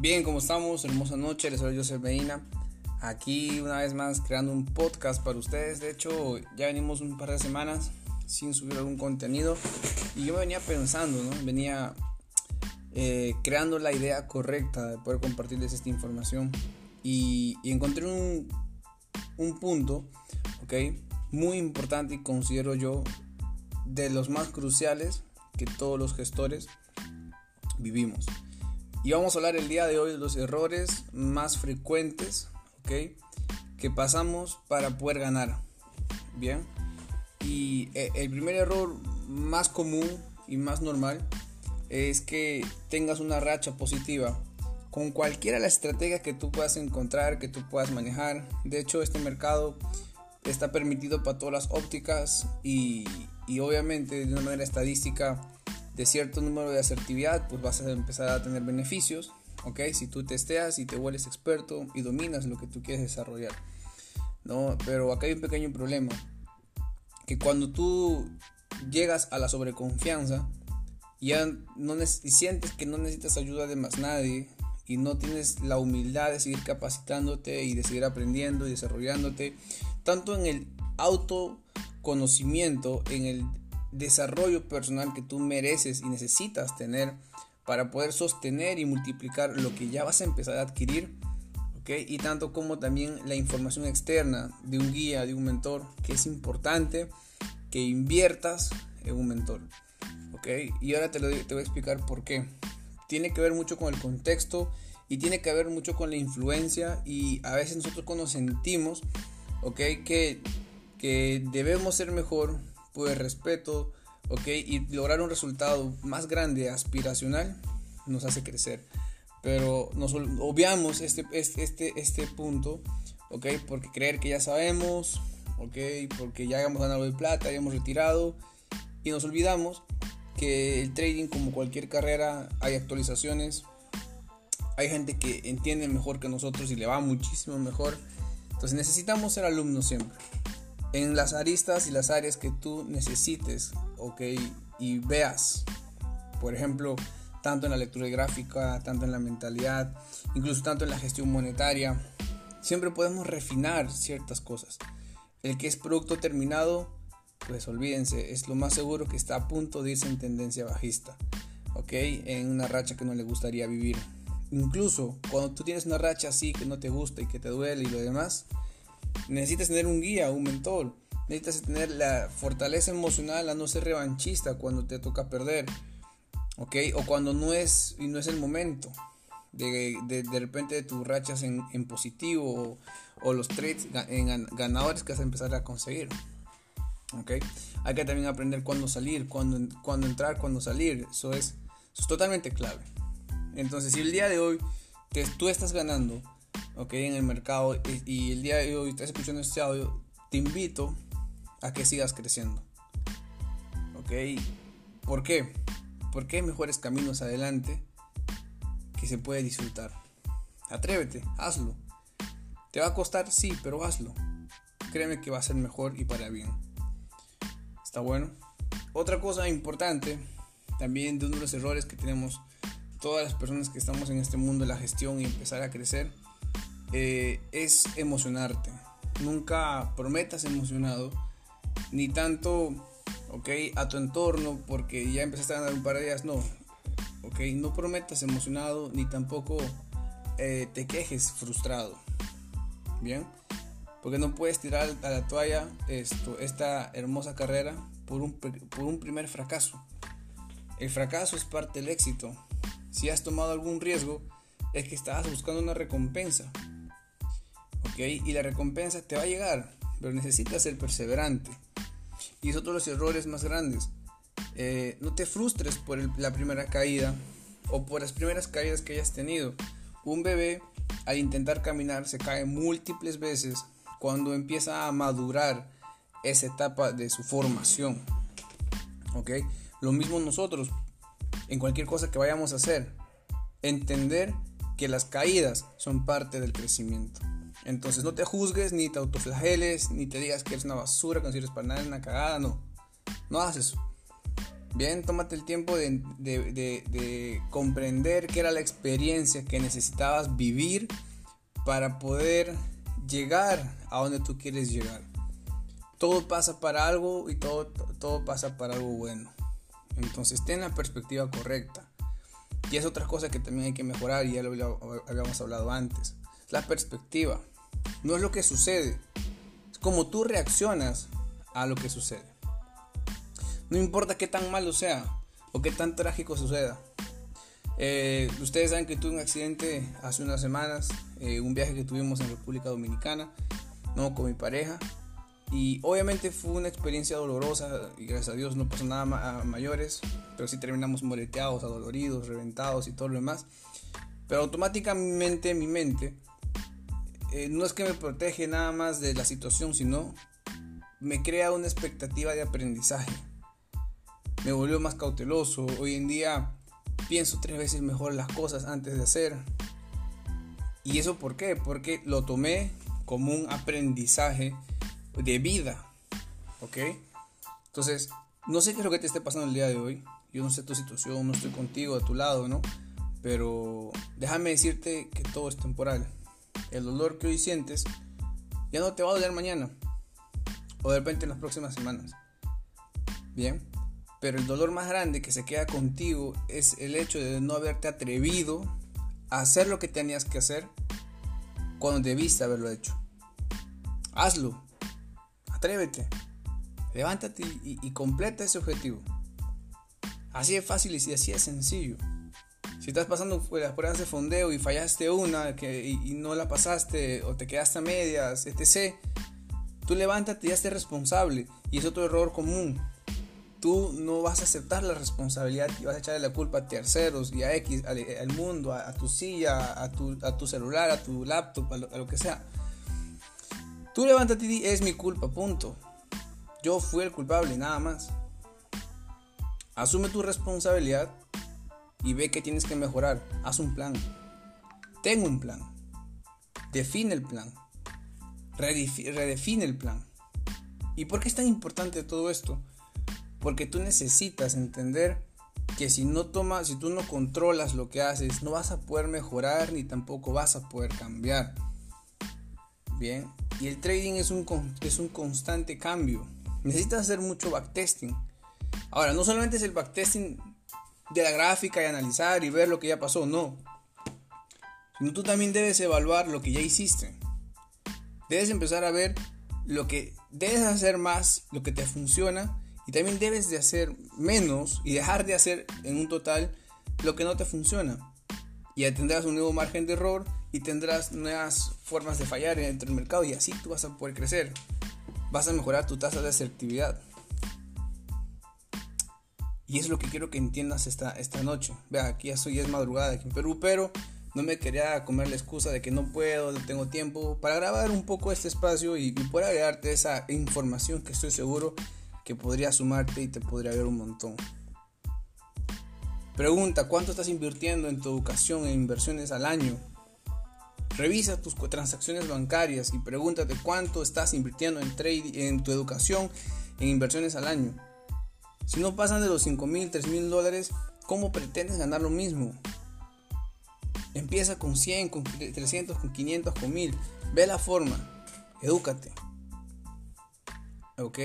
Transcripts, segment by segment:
Bien, ¿cómo estamos? Hermosa noche, les soy Joseph Medina. Aquí una vez más creando un podcast para ustedes. De hecho, ya venimos un par de semanas sin subir algún contenido. Y yo me venía pensando, ¿no? Venía eh, creando la idea correcta de poder compartirles esta información. Y, encontré un, un punto, ¿ok? Muy importante y considero yo de los más cruciales que todos los gestores vivimos. Y vamos a hablar el día de hoy de los errores más frecuentes, ¿ok? Que pasamos para poder ganar. Bien. Y eh, el primer error más común y más normal es que tengas una racha positiva con cualquiera de las estrategias que tú puedas encontrar, que tú puedas manejar. De hecho, este mercado está permitido para todas las ópticas y, y obviamente de una manera estadística de cierto número de asertividad, pues vas a empezar a tener beneficios, ¿ok? Si tú testeas y te vuelves experto y dominas lo que tú quieres desarrollar, ¿no? Pero acá hay un pequeño problema, que cuando tú llegas a la sobreconfianza, ya no sientes que no necesitas ayuda de más nadie y no tienes la humildad de seguir capacitándote y de seguir aprendiendo y desarrollándote, tanto en el autoconocimiento, en el desarrollo personal que tú mereces y necesitas tener para poder sostener y multiplicar lo que ya vas a empezar a adquirir. ¿okay? Y tanto como también la información externa de un guía, de un mentor, que es importante que inviertas en un mentor. ¿okay? Y ahora te, lo, te voy a explicar por qué. Tiene que ver mucho con el contexto y tiene que ver mucho con la influencia y a veces nosotros cuando sentimos ¿okay? que, que debemos ser mejor pues respeto, ¿ok? Y lograr un resultado más grande, aspiracional, nos hace crecer. Pero nos obviamos este, este, este, este punto, ¿ok? Porque creer que ya sabemos, ¿ok? Porque ya hemos ganado de plata, ya hemos retirado y nos olvidamos que el trading como cualquier carrera hay actualizaciones, hay gente que entiende mejor que nosotros y le va muchísimo mejor. Entonces necesitamos ser alumnos siempre en las aristas y las áreas que tú necesites, ok, y veas, por ejemplo, tanto en la lectura gráfica, tanto en la mentalidad, incluso tanto en la gestión monetaria, siempre podemos refinar ciertas cosas. El que es producto terminado, pues olvídense, es lo más seguro que está a punto de irse en tendencia bajista, ok, en una racha que no le gustaría vivir. Incluso cuando tú tienes una racha así que no te gusta y que te duele y lo demás, necesitas tener un guía, un mentor. Necesitas tener la fortaleza emocional a no ser revanchista cuando te toca perder. ¿Ok? O cuando no es, y no es el momento. De, de, de repente tus rachas en, en positivo o, los trades en ganadores que vas a empezar a conseguir. ¿Ok? Hay que también aprender cuándo salir, cuándo, cuándo entrar, cuándo salir. Eso es, eso es totalmente clave. Entonces, si el día de hoy te, tú estás ganando en el mercado y, el día de hoy estás escuchando este audio, te invito a que sigas creciendo. Ok, ¿por qué? Porque hay mejores caminos adelante que se puede disfrutar. Atrévete, hazlo. Te va a costar, sí, pero hazlo. Créeme que va a ser mejor y para bien. Está bueno. Otra cosa importante, también de uno de los errores que tenemos todas las personas que estamos en este mundo de la gestión y empezar a crecer, eh, es emocionarte. Nunca prometas emocionado, ni tanto, ok, a tu entorno, porque ya empezaste a ganar un par de días, no. Ok, no prometas emocionado, ni tampoco eh, te quejes frustrado. Bien, porque no puedes tirar a la toalla esto, esta hermosa carrera por un, por un primer fracaso. El fracaso es parte del éxito. Si has tomado algún riesgo, es que estabas buscando una recompensa. Y la recompensa te va a llegar, pero necesitas ser perseverante. Y es otro de los errores más grandes. Eh, no te frustres por la primera caída o por las primeras caídas que hayas tenido. Un bebé al intentar caminar se cae múltiples veces cuando empieza a madurar esa etapa de su formación. ¿Ok? Lo mismo nosotros, en cualquier cosa que vayamos a hacer, entender que las caídas son parte del crecimiento. Entonces no te juzgues, ni te autoflageles, ni te digas que eres una basura, que no sirves para nada, una cagada, no. No hagas eso. Bien, tómate el tiempo de, de, comprender qué era la experiencia que necesitabas vivir para poder llegar a donde tú quieres llegar. Todo pasa para algo y todo, todo pasa para algo bueno. Entonces ten la perspectiva correcta. Y es otra cosa que también hay que mejorar y ya lo habíamos hablado antes. La perspectiva. No es lo que sucede. Es como tú reaccionas a lo que sucede. No importa qué tan malo sea o qué tan trágico suceda. Eh, ustedes saben que tuve un accidente hace unas semanas, eh, un viaje que tuvimos en República Dominicana, no con mi pareja. Y obviamente fue una experiencia dolorosa y gracias a Dios no pasó nada a mayores, pero sí terminamos moreteados, adoloridos, reventados y todo lo demás. Pero automáticamente mi mente eh, no es que me protege nada más de la situación, sino me crea una expectativa de aprendizaje me volvió más cauteloso. Hoy en día pienso tres veces mejor las cosas antes de hacer. ¿Y eso por qué? Porque lo tomé como un aprendizaje de vida. ¿Ok? Entonces, no sé qué es lo que te esté pasando el día de hoy. Yo no sé tu situación, no estoy contigo a tu lado, ¿no? Pero déjame decirte que todo es temporal. El dolor que hoy sientes ya no te va a doler mañana. O de repente en las próximas semanas. Bien. Pero el dolor más grande que se queda contigo es el hecho de no haberte atrevido a hacer lo que tenías que hacer cuando debiste haberlo hecho. Hazlo. Atrévete. Levántate y, completa ese objetivo. Así es fácil y así es sencillo. Si estás pasando las pruebas de fondeo y fallaste una que, y, no la pasaste o te quedaste a medias, etc., tú levántate y hazte responsable. Y es otro error común tú no vas a aceptar la responsabilidad y vas a echarle la culpa a terceros y a X, al, mundo, a, tu silla, a tu, a tu, celular, a tu laptop, a lo, que sea. Tú levántate y es mi culpa, punto. Yo fui el culpable, nada más. Asume tu responsabilidad y ve que tienes que mejorar. Haz un plan. Ten un plan. Define el plan. Redefine el plan. ¿Y por qué es tan importante todo esto? Porque tú necesitas entender que si no tomas, si tú no controlas lo que haces, no vas a poder mejorar ni tampoco vas a poder cambiar. Bien, y el trading es un, es un constante cambio. Necesitas hacer mucho backtesting. Ahora, no solamente es el backtesting de la gráfica y analizar y ver lo que ya pasó, no. Tú también debes evaluar lo que ya hiciste. Debes empezar a ver lo que debes hacer más, lo que te funciona y también debes de hacer menos y dejar de hacer en un total lo que no te funciona. Y tendrás un nuevo margen de error y tendrás nuevas formas de fallar dentro del mercado y así tú vas a poder crecer. Vas a mejorar tu tasa de asertividad. Y es lo que quiero que entiendas esta, esta noche. Vea, aquí ya soy es madrugada aquí en Perú, pero no me quería comer la excusa de que no puedo, no tengo tiempo para grabar un poco este espacio y, y poder agregarte esa información que estoy seguro que podría sumarte y te podría ver un montón. Pregunta, ¿cuánto estás invirtiendo en tu educación e inversiones al año? Revisa tus transacciones bancarias y pregúntate cuánto estás invirtiendo en, trade, en tu educación en inversiones al año. Si no pasan de los 5 mil, 3 mil dólares, ¿cómo pretendes ganar lo mismo? Empieza con 100, con 300, con 500, con 1000. Ve la forma. Edúcate. ¿Ok?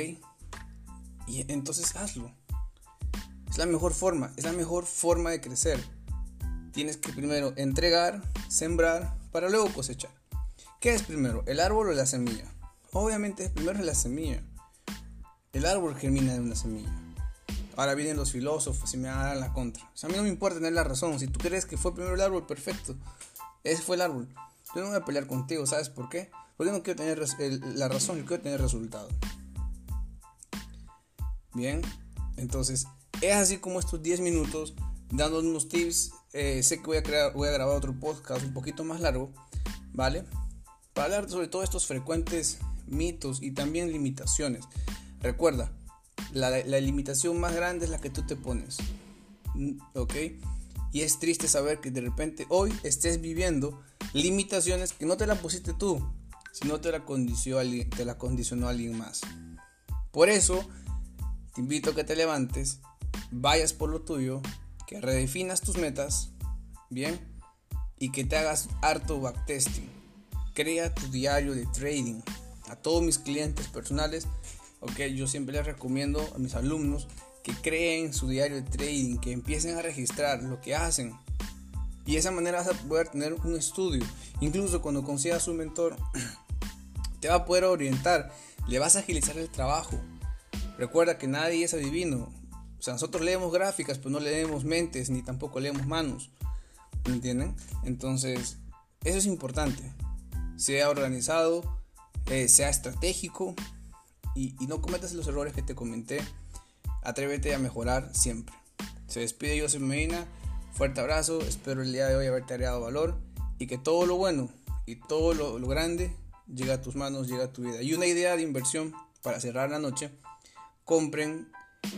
Y entonces hazlo. Es la mejor forma, es la mejor forma de crecer. Tienes que primero entregar, sembrar, para luego cosechar. ¿Qué es primero, el árbol o la semilla? Obviamente primero es la semilla. El árbol germina de una semilla. Ahora vienen los filósofos y me dan la contra. a mí no me importa tener la razón. Si tú crees que fue primero el árbol, perfecto. Ese fue el árbol. Yo no voy a pelear contigo, ¿sabes por qué? Porque no quiero tener la razón, yo quiero tener resultado. Bien, entonces es así como estos 10 minutos dando unos tips. Eh, sé que voy a, crear, voy a grabar otro podcast un poquito más largo, ¿vale? Para hablar sobre todos estos frecuentes mitos y también limitaciones. Recuerda, la, limitación más grande es la que tú te pones, ¿ok? Y es triste saber que de repente hoy estés viviendo limitaciones que no te la pusiste tú, sino te la condicionó, te la condicionó alguien más. Por eso te invito a que te levantes, vayas por lo tuyo, que redefinas tus metas, bien, y que te hagas harto backtesting. Crea tu diario de trading. A todos mis clientes personales, ok, yo siempre les recomiendo a mis alumnos que creen su diario de trading, que empiecen a registrar lo que hacen. Y de esa manera vas a poder tener un estudio. Incluso cuando consigas un mentor, te va a poder orientar, le vas a agilizar el trabajo. Recuerda que nadie es adivino. O sea, nosotros leemos gráficas, pero no leemos mentes, ni tampoco leemos manos. ¿Me entienden? Entonces, eso es importante. Sea organizado, eh, sea estratégico y, no cometas los errores que te comenté Atrévete a mejorar siempre. Se despide Joseph Medina. Fuerte abrazo. Espero el día de hoy haberte agregado valor y que todo lo bueno y todo lo, grande llegue a tus manos, llegue a tu vida. Y una idea de inversión para cerrar la noche. Compren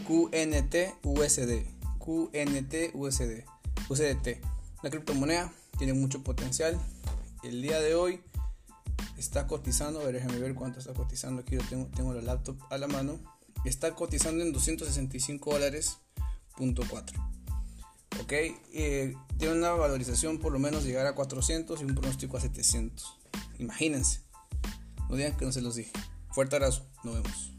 QNT USD. QNT USD. USDT. La criptomoneda tiene mucho potencial. El día de hoy está cotizando. A ver, déjame ver cuánto está cotizando. Aquí yo tengo, tengo la laptop a la mano está cotizando en 265 dólares punto 4 ok eh, tiene una valorización por lo menos llegar a 400 y un pronóstico a 700 imagínense no digan que no se los dije fuerte abrazo nos vemos